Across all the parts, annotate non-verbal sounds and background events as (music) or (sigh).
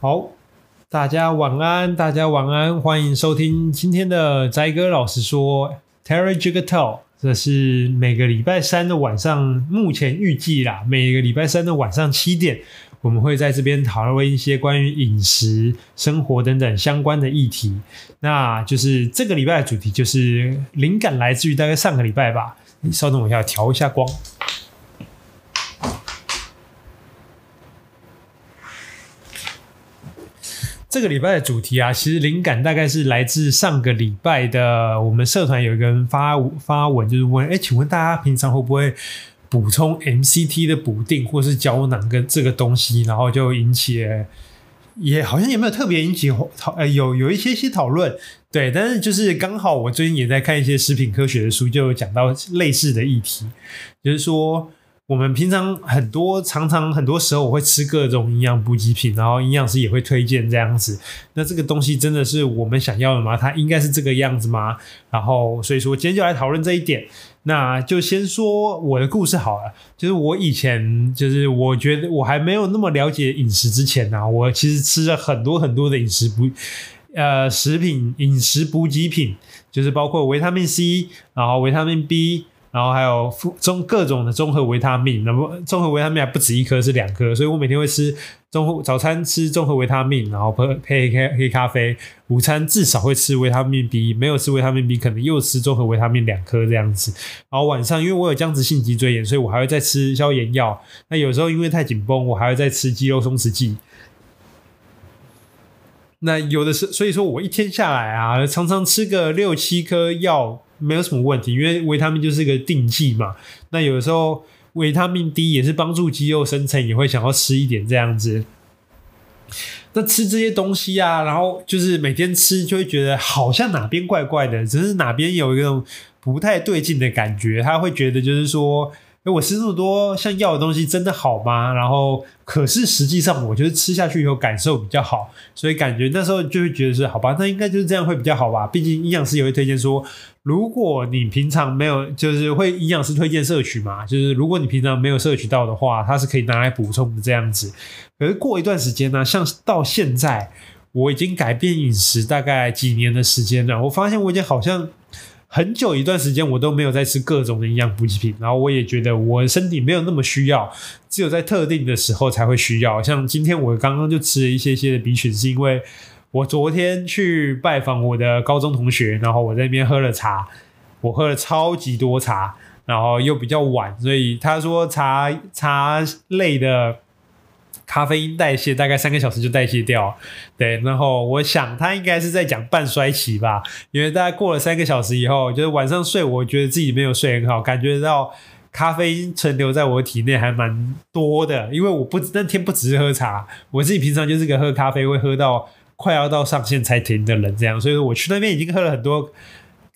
好，大家晚安，大家晚安，欢迎收听今天的宅哥老实说，Terry Jiggle Tell，这是每个礼拜三的晚上，目前预计啦，每个礼拜三的晚上七点，我们会在这边讨论一些关于饮食、生活等等相关的议题。那就是这个礼拜的主题，就是灵感来自于大概上个礼拜吧。你稍等我一下，调一下光。这个礼拜的主题啊，其实灵感大概是来自上个礼拜的。我们社团有一个人发发文，就是问：哎，请问大家平常会不会补充 MCT 的补定或是胶囊跟这个东西？然后就引起，也好像也没有特别引起讨，呃，有有一些些讨论。对，但是就是刚好我最近也在看一些食品科学的书，就有讲到类似的议题，就是说。我们平常很多常常很多时候我会吃各种营养补给品，然后营养师也会推荐这样子。那这个东西真的是我们想要的吗？它应该是这个样子吗？然后所以说今天就来讨论这一点。那就先说我的故事好了。就是我以前就是我觉得我还没有那么了解饮食之前呢，我其实吃了很多很多的饮食补呃食品饮食补给品，就是包括维他命 C，然后维他命 B。然后还有综各种的综合维他命，那么综合维他命还不止一颗，是两颗，所以我每天会吃综合早餐吃综合维他命，然后配配黑黑咖啡，午餐至少会吃维他命 B，没有吃维他命 B，可能又吃综合维他命两颗这样子。然后晚上因为我有僵直性脊椎炎，所以我还会再吃消炎药。那有时候因为太紧绷，我还会再吃肌肉松弛剂。那有的是，所以说我一天下来啊，常常吃个六七颗药。没有什么问题，因为维他命就是一个定剂嘛。那有的时候维他命 D 也是帮助肌肉生成，也会想要吃一点这样子。那吃这些东西啊，然后就是每天吃，就会觉得好像哪边怪怪的，只是哪边有一种不太对劲的感觉。他会觉得就是说。我吃这么多像药的东西真的好吗？然后可是实际上我觉得吃下去以后感受比较好，所以感觉那时候就会觉得是好吧，那应该就是这样会比较好吧。毕竟营养师也会推荐说，如果你平常没有，就是会营养师推荐摄取嘛，就是如果你平常没有摄取到的话，它是可以拿来补充的这样子。可是过一段时间呢，像到现在我已经改变饮食大概几年的时间了，我发现我已经好像。很久一段时间，我都没有在吃各种的营养补给品，然后我也觉得我身体没有那么需要，只有在特定的时候才会需要。像今天我刚刚就吃了一些些的 B 群，是因为我昨天去拜访我的高中同学，然后我在那边喝了茶，我喝了超级多茶，然后又比较晚，所以他说茶茶类的。咖啡因代谢大概三个小时就代谢掉，对。然后我想他应该是在讲半衰期吧，因为大概过了三个小时以后，就是晚上睡，我觉得自己没有睡很好，感觉到咖啡因存留在我体内还蛮多的。因为我不那天不只是喝茶，我自己平常就是个喝咖啡会喝到快要到上限才停的人，这样，所以说我去那边已经喝了很多。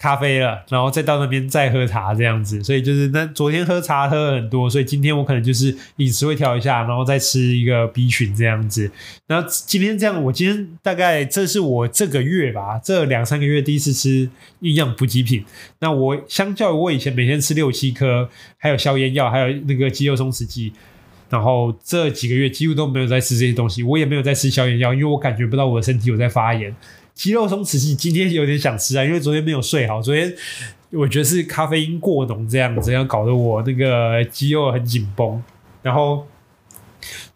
咖啡了，然后再到那边再喝茶这样子，所以就是那昨天喝茶喝了很多，所以今天我可能就是饮食会调一下，然后再吃一个 B 群这样子。那今天这样，我今天大概这是我这个月吧，这两三个月第一次吃营养补给品。那我相较于我以前每天吃六七颗，还有消炎药，还有那个肌肉松弛剂，然后这几个月几乎都没有在吃这些东西，我也没有在吃消炎药，因为我感觉不到我的身体有在发炎。肌肉松弛剂今天有点想吃啊，因为昨天没有睡好。昨天我觉得是咖啡因过浓这样子，这样搞得我那个肌肉很紧绷。然后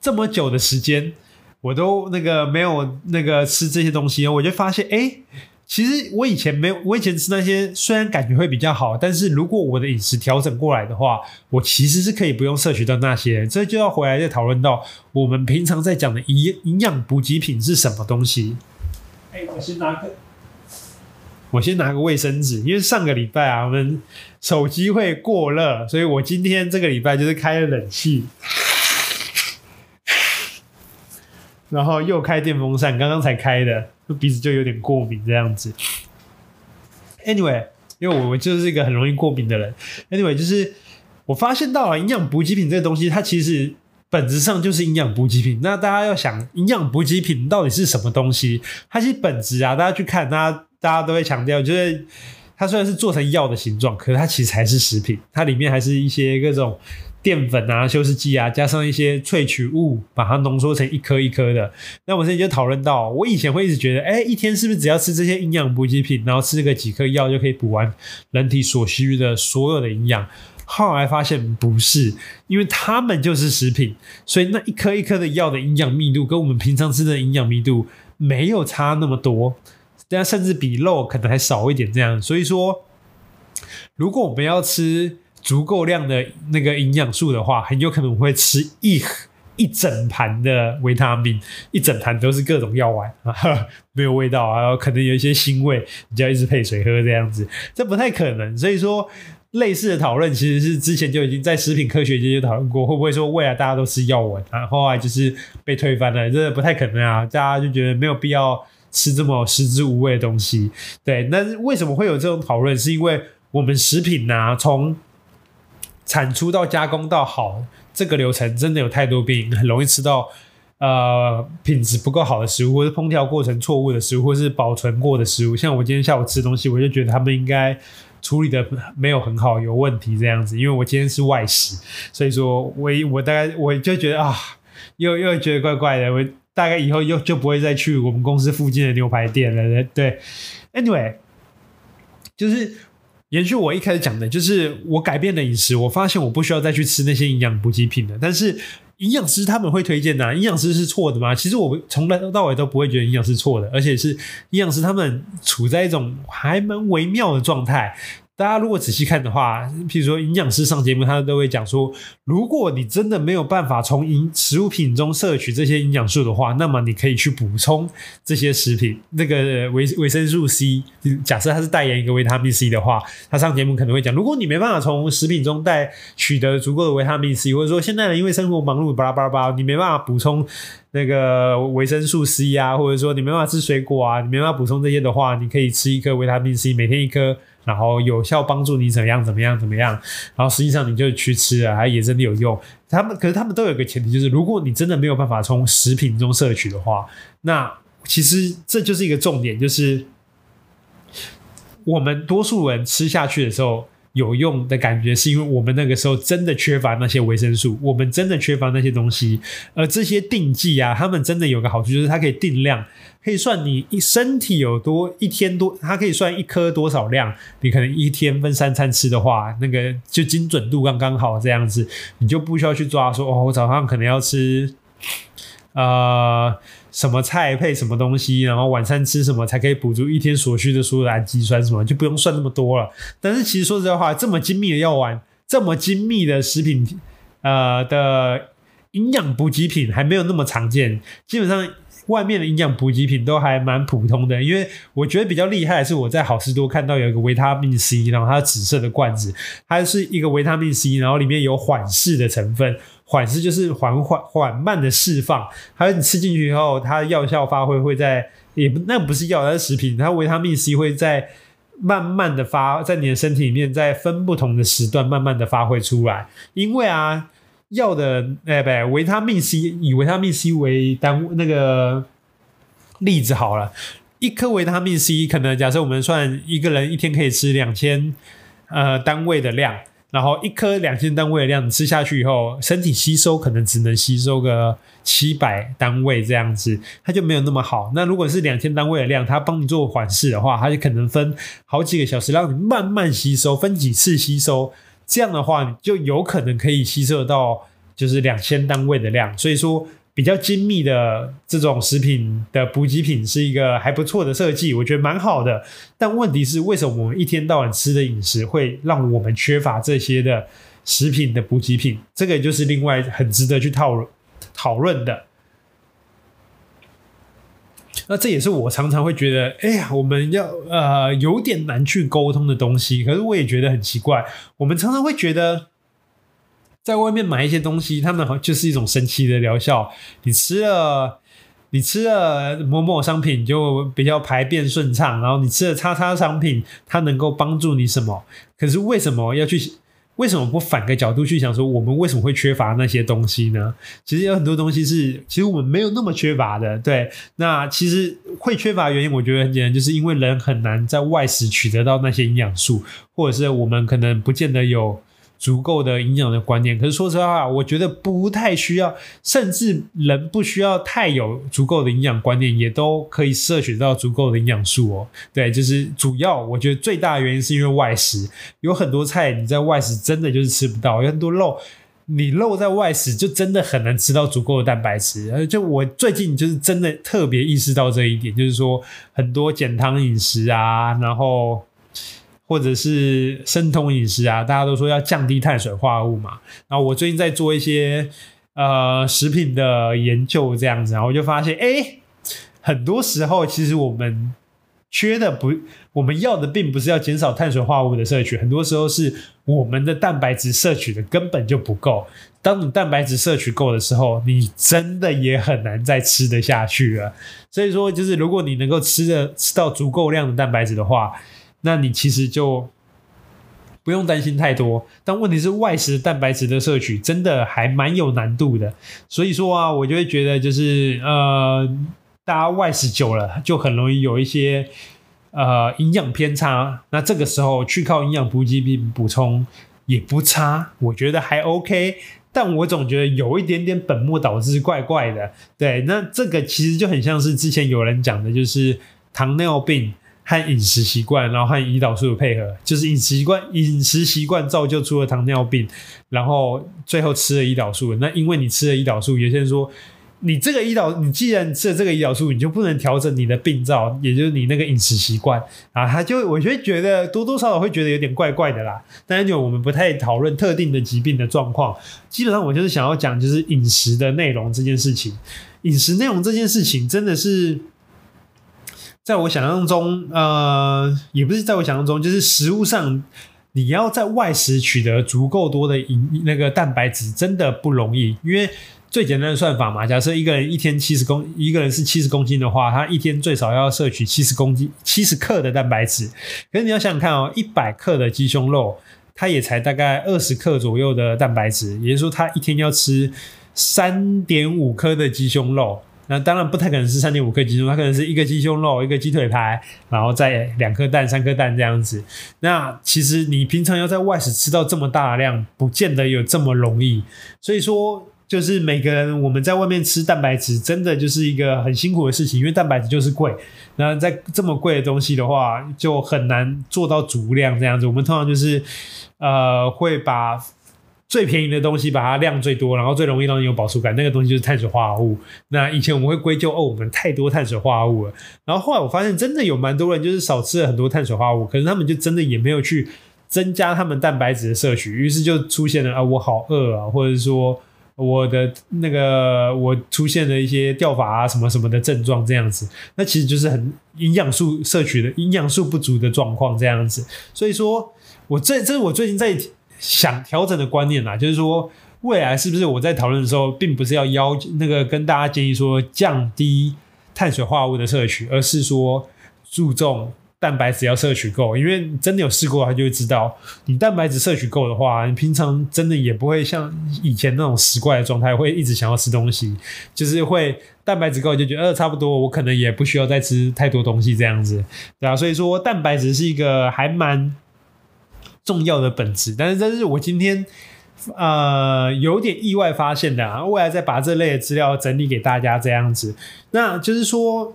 这么久的时间，我都那个没有那个吃这些东西，我就发现，哎，其实我以前没有，我以前吃那些虽然感觉会比较好，但是如果我的饮食调整过来的话，我其实是可以不用摄取到那些。这就要回来再讨论到我们平常在讲的营营养补给品是什么东西。我先拿个，我先拿个卫生纸，因为上个礼拜啊，我们手机会过热，所以我今天这个礼拜就是开了冷气，然后又开电风扇，刚刚才开的，鼻子就有点过敏这样子。Anyway，因为我就是一个很容易过敏的人。Anyway，就是我发现到了营养补给品这个东西，它其实。本质上就是营养补给品。那大家要想，营养补给品到底是什么东西？它其实本质啊，大家去看，大家大家都会强调，就是它虽然是做成药的形状，可是它其实还是食品，它里面还是一些各种淀粉啊、修饰剂啊，加上一些萃取物，把它浓缩成一颗一颗的。那我们之前就讨论到，我以前会一直觉得，哎，一天是不是只要吃这些营养补给品，然后吃个几颗药就可以补完人体所需的所有的营养？后来发现不是，因为它们就是食品，所以那一颗一颗的药的营养密度跟我们平常吃的营养密度没有差那么多，但甚至比肉可能还少一点这样。所以说，如果我们要吃足够量的那个营养素的话，很有可能会吃一一整盘的维他命，一整盘都是各种药丸啊，(laughs) 没有味道啊，可能有一些腥味，你就要一直配水喝这样子，这不太可能。所以说。类似的讨论其实是之前就已经在食品科学界就讨论过，会不会说未来大家都吃药丸啊？后来就是被推翻了，这不太可能啊！大家就觉得没有必要吃这么食之无味的东西。对，那为什么会有这种讨论？是因为我们食品啊，从产出到加工到好这个流程，真的有太多病，很容易吃到呃品质不够好的食物，或是烹调过程错误的食物，或是保存过的食物。像我今天下午吃东西，我就觉得他们应该。处理的没有很好，有问题这样子，因为我今天是外食，所以说我我大概我就觉得啊，又又觉得怪怪的，我大概以后又就不会再去我们公司附近的牛排店了。对，anyway，就是延续我一开始讲的，就是我改变了饮食，我发现我不需要再去吃那些营养补给品了，但是。营养师他们会推荐的，营养师是错的吗？其实我从来到尾都不会觉得营养师错的，而且是营养师他们处在一种还蛮微妙的状态。大家如果仔细看的话，譬如说营养师上节目，他都会讲说，如果你真的没有办法从饮食物品中摄取这些营养素的话，那么你可以去补充这些食品。那个维维生素 C，假设他是代言一个维他命 C 的话，他上节目可能会讲，如果你没办法从食品中带取得足够的维他命 C，或者说现在呢因为生活忙碌，巴拉巴拉巴拉，你没办法补充那个维生素 C 啊，或者说你没办法吃水果啊，你没办法补充这些的话，你可以吃一颗维他命 C，每天一颗。然后有效帮助你怎么样怎么样怎么样，然后实际上你就去吃了，还也真的有用。他们可是他们都有个前提，就是如果你真的没有办法从食品中摄取的话，那其实这就是一个重点，就是我们多数人吃下去的时候。有用的感觉，是因为我们那个时候真的缺乏那些维生素，我们真的缺乏那些东西。而这些定剂啊，他们真的有个好处，就是它可以定量，可以算你一身体有多一天多，它可以算一颗多少量。你可能一天分三餐吃的话，那个就精准度刚刚好这样子，你就不需要去抓说哦，我早上可能要吃，呃。什么菜配什么东西，然后晚餐吃什么才可以补足一天所需的所有的氨基酸什么，就不用算那么多了。但是其实说实在话，这么精密的药丸，这么精密的食品，呃的营养补给品还没有那么常见。基本上外面的营养补给品都还蛮普通的。因为我觉得比较厉害的是我在好市多看到有一个维他命 C，然后它紫色的罐子，它是一个维他命 C，然后里面有缓释的成分。缓释就是缓缓缓慢的释放，还有你吃进去以后，它的药效发挥会在也不那不是药，它是食品，它维他命 C 会在慢慢的发在你的身体里面，在分不同的时段慢慢的发挥出来。因为啊，药的哎不维他命 C 以维他命 C 为单那个例子好了，一颗维他命 C 可能假设我们算一个人一天可以吃两千呃单位的量。然后一颗两千单位的量，你吃下去以后，身体吸收可能只能吸收个七百单位这样子，它就没有那么好。那如果是两千单位的量，它帮你做缓释的话，它就可能分好几个小时，让你慢慢吸收，分几次吸收，这样的话，就有可能可以吸收到就是两千单位的量。所以说。比较精密的这种食品的补给品是一个还不错的设计，我觉得蛮好的。但问题是，为什么我们一天到晚吃的饮食会让我们缺乏这些的食品的补给品？这个就是另外很值得去讨论讨论的。那这也是我常常会觉得，哎呀，我们要呃有点难去沟通的东西。可是我也觉得很奇怪，我们常常会觉得。在外面买一些东西，他们就是一种神奇的疗效。你吃了，你吃了某某商品就比较排便顺畅，然后你吃了叉叉商品，它能够帮助你什么？可是为什么要去？为什么不反个角度去想说，我们为什么会缺乏那些东西呢？其实有很多东西是，其实我们没有那么缺乏的。对，那其实会缺乏原因，我觉得很简单，就是因为人很难在外食取得到那些营养素，或者是我们可能不见得有。足够的营养的观念。可是说实话，我觉得不太需要，甚至人不需要太有足够的营养观念，也都可以摄取到足够的营养素哦。对，就是主要我觉得最大的原因是因为外食，有很多菜你在外食真的就是吃不到，有很多肉。你肉在外食就真的很难吃到足够的蛋白质，而就我最近就是真的特别意识到这一点，就是说很多减糖饮食啊，然后或者是生酮饮食啊，大家都说要降低碳水化合物嘛。然后我最近在做一些呃食品的研究，这样子，然后我就发现，哎，很多时候其实我们。缺的不，我们要的并不是要减少碳水化合物的摄取，很多时候是我们的蛋白质摄取的根本就不够。当你蛋白质摄取够的时候，你真的也很难再吃得下去了。所以说，就是如果你能够吃的吃到足够量的蛋白质的话，那你其实就不用担心太多。但问题是，外食蛋白质的摄取真的还蛮有难度的。所以说啊，我就会觉得就是呃。大家外食久了，就很容易有一些呃营养偏差。那这个时候去靠营养补给品补充也不差，我觉得还 OK。但我总觉得有一点点本末倒置，怪怪的。对，那这个其实就很像是之前有人讲的，就是糖尿病和饮食习惯，然后和胰岛素的配合，就是饮食习惯饮食习惯造就出了糖尿病，然后最后吃了胰岛素。那因为你吃了胰岛素，有些人说。你这个胰岛，你既然吃了这个胰岛素，你就不能调整你的病灶，也就是你那个饮食习惯啊。他就我就会觉得多多少少会觉得有点怪怪的啦。但是就我们不太讨论特定的疾病的状况，基本上我就是想要讲就是饮食的内容这件事情。饮食内容这件事情真的是在我想象中，呃，也不是在我想象中，就是食物上你要在外食取得足够多的营那个蛋白质，真的不容易，因为。最简单的算法嘛，假设一个人一天七十公，一个人是七十公斤的话，他一天最少要摄取七十公斤、七十克的蛋白质。可是你要想想看哦，一百克的鸡胸肉，它也才大概二十克左右的蛋白质，也就是说，他一天要吃三点五克的鸡胸肉。那当然不太可能是三点五克鸡胸，它可能是一个鸡胸肉、一个鸡腿排，然后再两颗蛋、三颗蛋这样子。那其实你平常要在外食吃到这么大的量，不见得有这么容易。所以说。就是每个人我们在外面吃蛋白质，真的就是一个很辛苦的事情，因为蛋白质就是贵。那在这么贵的东西的话，就很难做到足量这样子。我们通常就是呃会把最便宜的东西把它量最多，然后最容易让你有饱足感，那个东西就是碳水化合物。那以前我们会归咎哦，我们太多碳水化合物了。然后后来我发现，真的有蛮多人就是少吃了很多碳水化合物，可是他们就真的也没有去增加他们蛋白质的摄取，于是就出现了啊，我好饿啊，或者说。我的那个，我出现了一些掉发啊，什么什么的症状，这样子，那其实就是很营养素摄取的营养素不足的状况，这样子。所以说，我这这是我最近在想调整的观念啦，就是说，未来是不是我在讨论的时候，并不是要要那个跟大家建议说降低碳水化合物的摄取，而是说注重。蛋白质要摄取够，因为真的有试过，他就会知道，你蛋白质摄取够的话，你平常真的也不会像以前那种食怪的状态，会一直想要吃东西，就是会蛋白质够就觉得呃差不多，我可能也不需要再吃太多东西这样子，对啊，所以说蛋白质是一个还蛮 (laughs) 重要的本质，但是这是我今天呃有点意外发现的啊，未来再把这类的资料整理给大家这样子，那就是说。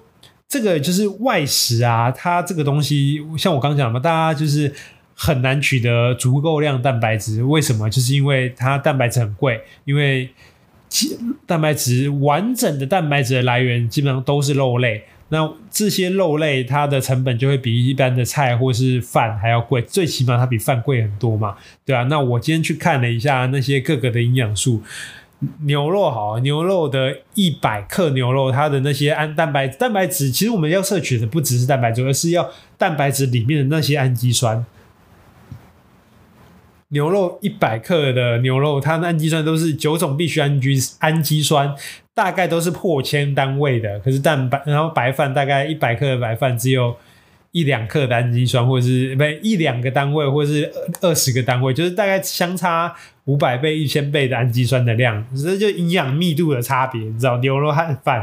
这个就是外食啊，它这个东西像我刚讲嘛，大家就是很难取得足够量蛋白质。为什么？就是因为它蛋白质很贵，因为蛋白质完整的蛋白质的来源基本上都是肉类。那这些肉类它的成本就会比一般的菜或是饭还要贵，最起码它比饭贵很多嘛，对啊，那我今天去看了一下那些各个的营养素。牛肉好，牛肉的一百克牛肉，它的那些氨蛋白蛋白质，其实我们要摄取的不只是蛋白质，而是要蛋白质里面的那些氨基酸。牛肉一百克的牛肉，它的氨基酸都是九种必需氨基氨基酸，大概都是破千单位的。可是蛋白，然后白饭大概一百克的白饭只有。一两克的氨基酸，或者是不一两个单位，或者是二十个单位，就是大概相差五百倍、一千倍的氨基酸的量，这就营养密度的差别，你知道？牛肉和饭，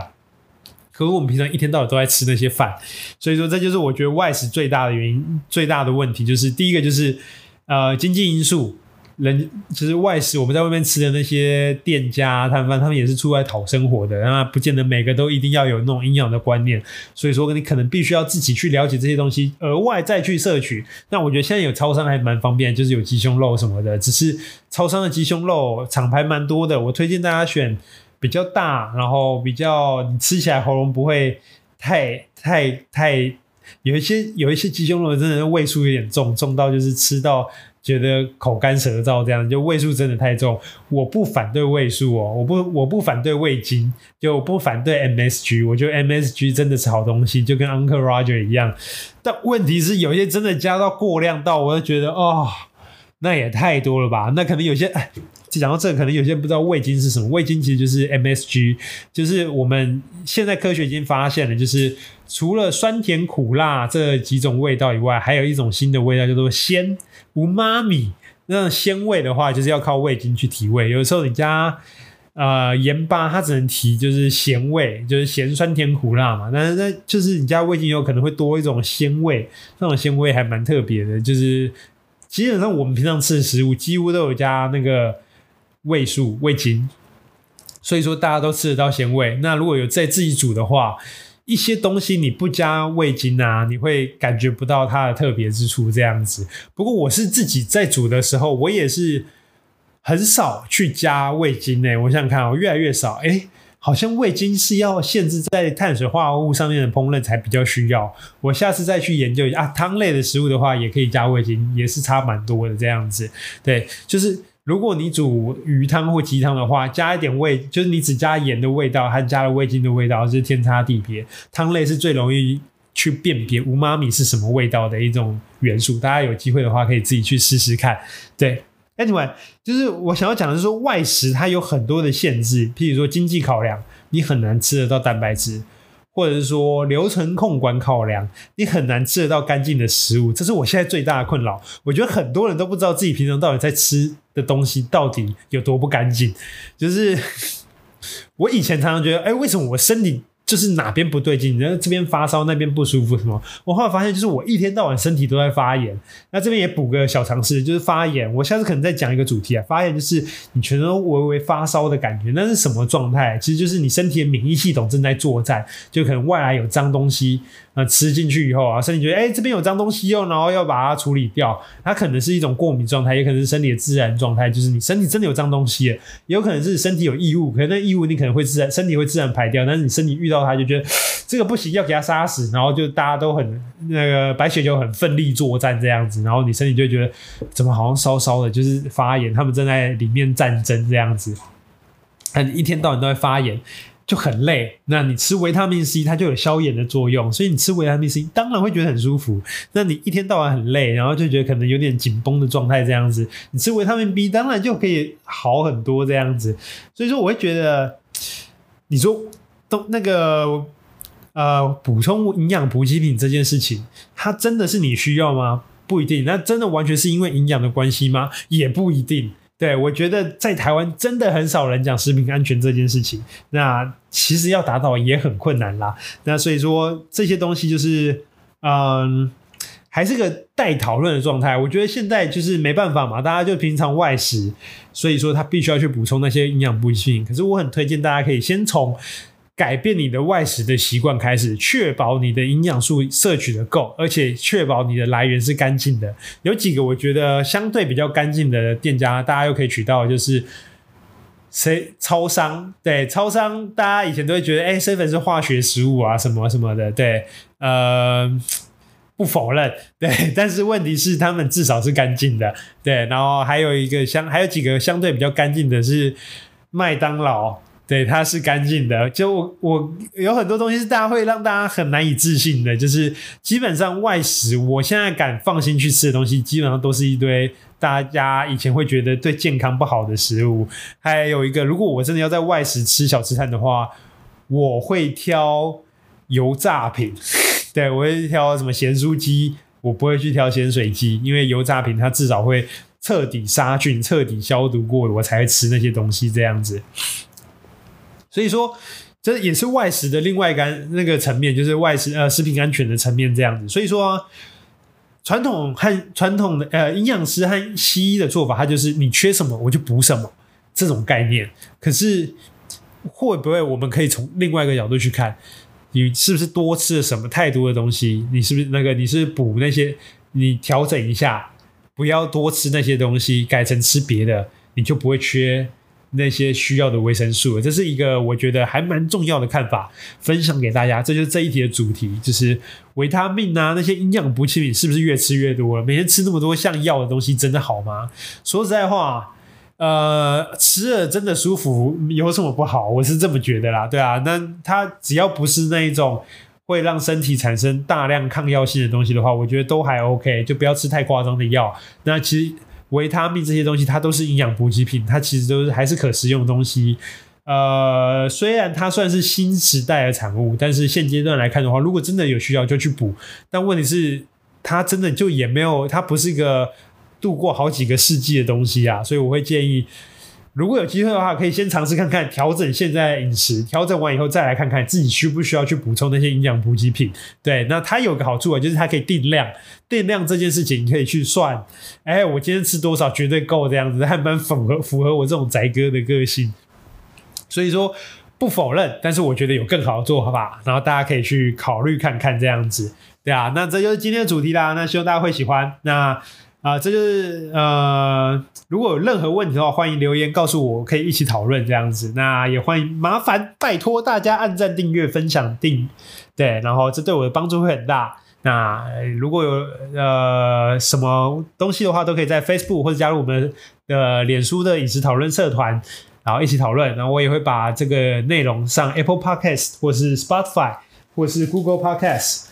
可是我们平常一天到晚都在吃那些饭，所以说这就是我觉得外食最大的原因，最大的问题就是第一个就是呃经济因素，人其实外食，我们在外面吃的那些店家摊贩，他们也是出来讨生活的，那不见得每个都一定要有那种营养的观念，所以说你可能必须要自己去了解这些东西，额外再去摄取。那我觉得现在有超商还蛮方便，就是有鸡胸肉什么的，只是超商的鸡胸肉厂牌蛮多的，我推荐大家选比较大，然后比较你吃起来喉咙不会太太太，有一些有一些鸡胸肉真的味素有点重，重到就是吃到。觉得口干舌燥，这样就味素真的太重。我不反对味素哦，我不我不反对味精，就不反对 MSG。我觉得 MSG 真的是好东西，就跟 Uncle Roger 一样。但问题是，有些真的加到过量到，我就觉得哦，那也太多了吧？那可能有些哎。讲到这个，可能有些人不知道味精是什么。味精其实就是 MSG，就是我们现在科学已经发现了，就是除了酸甜苦辣这几种味道以外，还有一种新的味道叫做鲜无妈咪。那种鲜味的话，就是要靠味精去提味。有时候你加呃盐巴，它只能提就是咸味，就是咸酸甜苦辣嘛。但是那就是你加味精有可能会多一种鲜味，那种鲜味还蛮特别的。就是基本上我们平常吃的食物几乎都有加那个。味素、味精，所以说大家都吃得到鲜味。那如果有在自己煮的话，一些东西你不加味精啊，你会感觉不到它的特别之处。这样子。不过我是自己在煮的时候，我也是很少去加味精诶。我想看哦，越来越少。诶，好像味精是要限制在碳水化合物上面的烹饪才比较需要。我下次再去研究一下啊。汤类的食物的话，也可以加味精，也是差蛮多的这样子。对，就是。如果你煮鱼汤或鸡汤的话，加一点味，就是你只加盐的味道还加了味精的味道是天差地别。汤类是最容易去辨别无妈咪是什么味道的一种元素。大家有机会的话，可以自己去试试看。对，Anyway，就是我想要讲的是说，外食它有很多的限制，譬如说经济考量，你很难吃得到蛋白质。或者是说流程控管考量，你很难吃得到干净的食物，这是我现在最大的困扰。我觉得很多人都不知道自己平常到底在吃的东西到底有多不干净。就是 (laughs) 我以前常常觉得，哎，为什么我身体？就是哪边不对劲，然后这边发烧，那边不舒服什么？我后来发现，就是我一天到晚身体都在发炎。那这边也补个小常识，就是发炎。我下次可能再讲一个主题啊，发炎就是你全身微微发烧的感觉，那是什么状态？其实就是你身体的免疫系统正在作战，就可能外来有脏东西。那吃进去以后啊，身体觉得哎、这边有脏东西哦，然后要把它处理掉。它可能是一种过敏状态，也可能是身体的自然状态，就是你身体真的有脏东西，也有可能是身体有异物，可能那异物你可能会自然身体会自然排掉，但是你身体遇到它就觉得这个不行，要给它杀死，然后就大家都很那个白血球很奋力作战这样子，然后你身体就觉得怎么好像烧烧的，就是发炎，他们正在里面战争这样子，一天到晚都在发炎。就很累，那你吃维他命 C，它就有消炎的作用，所以你吃维他命 C 当然会觉得很舒服。那你一天到晚很累，然后就觉得可能有点紧绷的状态这样子，你吃维他命 B 当然就可以好很多这样子。所以说，我会觉得，你说都那个呃补充营养补给品这件事情，它真的是你需要吗？不一定。那真的完全是因为营养的关系吗？也不一定。对，我觉得在台湾真的很少人讲食品安全这件事情。那其实要达到也很困难啦。那所以说这些东西就是，嗯，还是个待讨论的状态。我觉得现在就是没办法嘛，大家就平常外食，所以说他必须要去补充那些营养补给品。可是我很推荐大家可以先从。改变你的外食的习惯，开始确保你的营养素摄取的够，而且确保你的来源是干净的。有几个我觉得相对比较干净的店家，大家又可以取到，就是谁超商。对，超商大家以前都会觉得，哎生粉是化学食物啊，什么什么的。对，呃，不否认。对，但是问题是他们至少是干净的。对，然后还有一个相，还有几个相对比较干净的是麦当劳。对，它是干净的。就我，我有很多东西是大家会让大家很难以置信的，就是基本上外食，我现在敢放心去吃的东西，基本上都是一堆大家以前会觉得对健康不好的食物。还有一个，如果我真的要在外食吃小吃摊的话，我会挑油炸品。(laughs) 对，我会挑什么咸酥鸡，我不会去挑咸水鸡，因为油炸品它至少会彻底杀菌、彻底消毒过，我才会吃那些东西这样子。所以说，这也是外食的另外一个那个层面，就是外食呃食品安全的层面这样子。所以说，传统和传统的呃营养师和西医的做法，它就是你缺什么我就补什么这种概念。可是会不会我们可以从另外一个角度去看，你是不是多吃了什么太多的东西？你是不是那个你是补那些？你调整一下，不要多吃那些东西，改成吃别的，你就不会缺。那些需要的维生素，这是一个我觉得还蛮重要的看法，分享给大家。这就是这一题的主题，就是维他命啊，那些营养补给品是不是越吃越多了？每天吃那么多像药的东西，真的好吗？说实在话，呃，吃了真的舒服，有什么不好？我是这么觉得啦，对啊。那它只要不是那一种会让身体产生大量抗药性的东西的话，我觉得都还 OK，就不要吃太夸张的药。那其实。维他命这些东西，它都是营养补给品，它其实都是还是可食用的东西。呃，虽然它算是新时代的产物，但是现阶段来看的话，如果真的有需要就去补。但问题是，它真的就也没有，它不是一个度过好几个世纪的东西啊，所以我会建议。如果有机会的话，可以先尝试看看调整现在饮食，调整完以后再来看看自己需不需要去补充那些营养补给品。对，那它有个好处啊，就是它可以定量，定量这件事情你可以去算，哎，我今天吃多少绝对够这样子，还蛮符合符合我这种宅哥的个性。所以说不否认，但是我觉得有更好的做法，然后大家可以去考虑看看这样子。对啊，那这就是今天的主题啦，那希望大家会喜欢。那。啊、呃，这就是呃，如果有任何问题的话，欢迎留言告诉我，可以一起讨论这样子。那也欢迎麻烦拜托大家按赞、订阅、分享、订，对，然后这对我的帮助会很大。那如果有呃什么东西的话，都可以在 Facebook 或者加入我们的脸书的饮食讨论社团，然后一起讨论。然后我也会把这个内容上 Apple Podcast 或是 Spotify 或是 Google Podcast，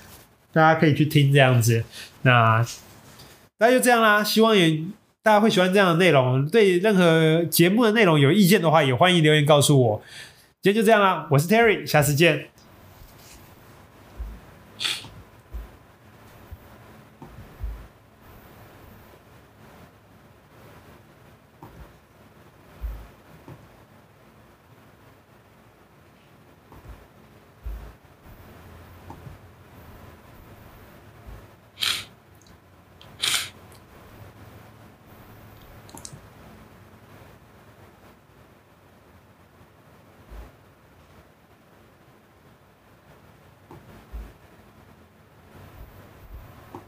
大家可以去听这样子。那。那就这样啦，希望也大家会喜欢这样的内容。对任何节目的内容有意见的话，也欢迎留言告诉我。今天就这样啦，我是 Terry，下次见。